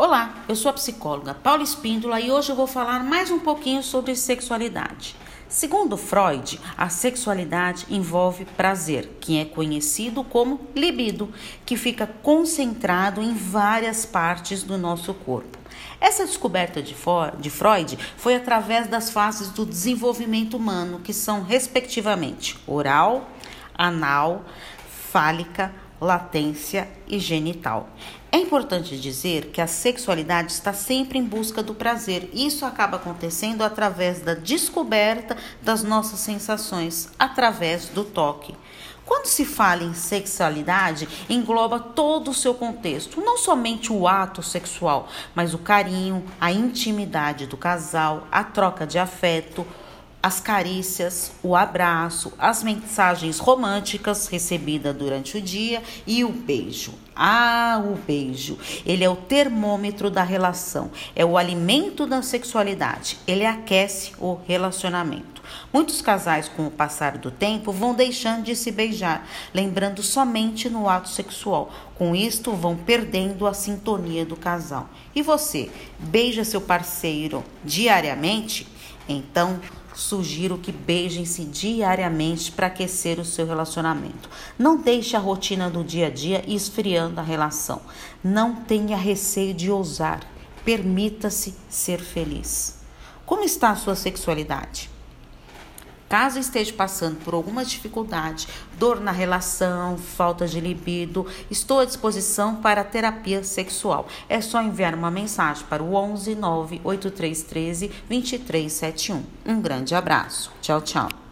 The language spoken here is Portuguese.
Olá, eu sou a psicóloga Paula Espíndola e hoje eu vou falar mais um pouquinho sobre sexualidade. Segundo Freud, a sexualidade envolve prazer, que é conhecido como libido, que fica concentrado em várias partes do nosso corpo. Essa descoberta de, Freud foi através das fases do desenvolvimento humano, que são, respectivamente, oral, anal, fálica, latência e genital. É importante dizer que a sexualidade está sempre em busca do prazer. Isso acaba acontecendo através da descoberta das nossas sensações, através do toque. Quando se fala em sexualidade, engloba todo o seu contexto, não somente o ato sexual, mas o carinho, a intimidade do casal, a troca de afeto, as carícias, o abraço, as mensagens românticas recebidas durante o dia e o beijo. Ah, o beijo. Ele é o termômetro da relação, é o alimento da sexualidade. Ele aquece o relacionamento. Muitos casais, com o passar do tempo, vão deixando de se beijar, lembrando somente no ato sexual. Com isto, vão perdendo a sintonia do casal. E você, beija seu parceiro diariamente? Então, sugiro que beijem-se diariamente para aquecer o seu relacionamento. Não deixe a rotina do dia a dia esfriando a relação. Não tenha receio de ousar. Permita-se ser feliz. Como está a sua sexualidade? Caso esteja passando por alguma dificuldade, dor na relação, falta de libido, estou à disposição para terapia sexual. É só enviar uma mensagem para o 11 98313 2371. Um grande abraço. Tchau, tchau.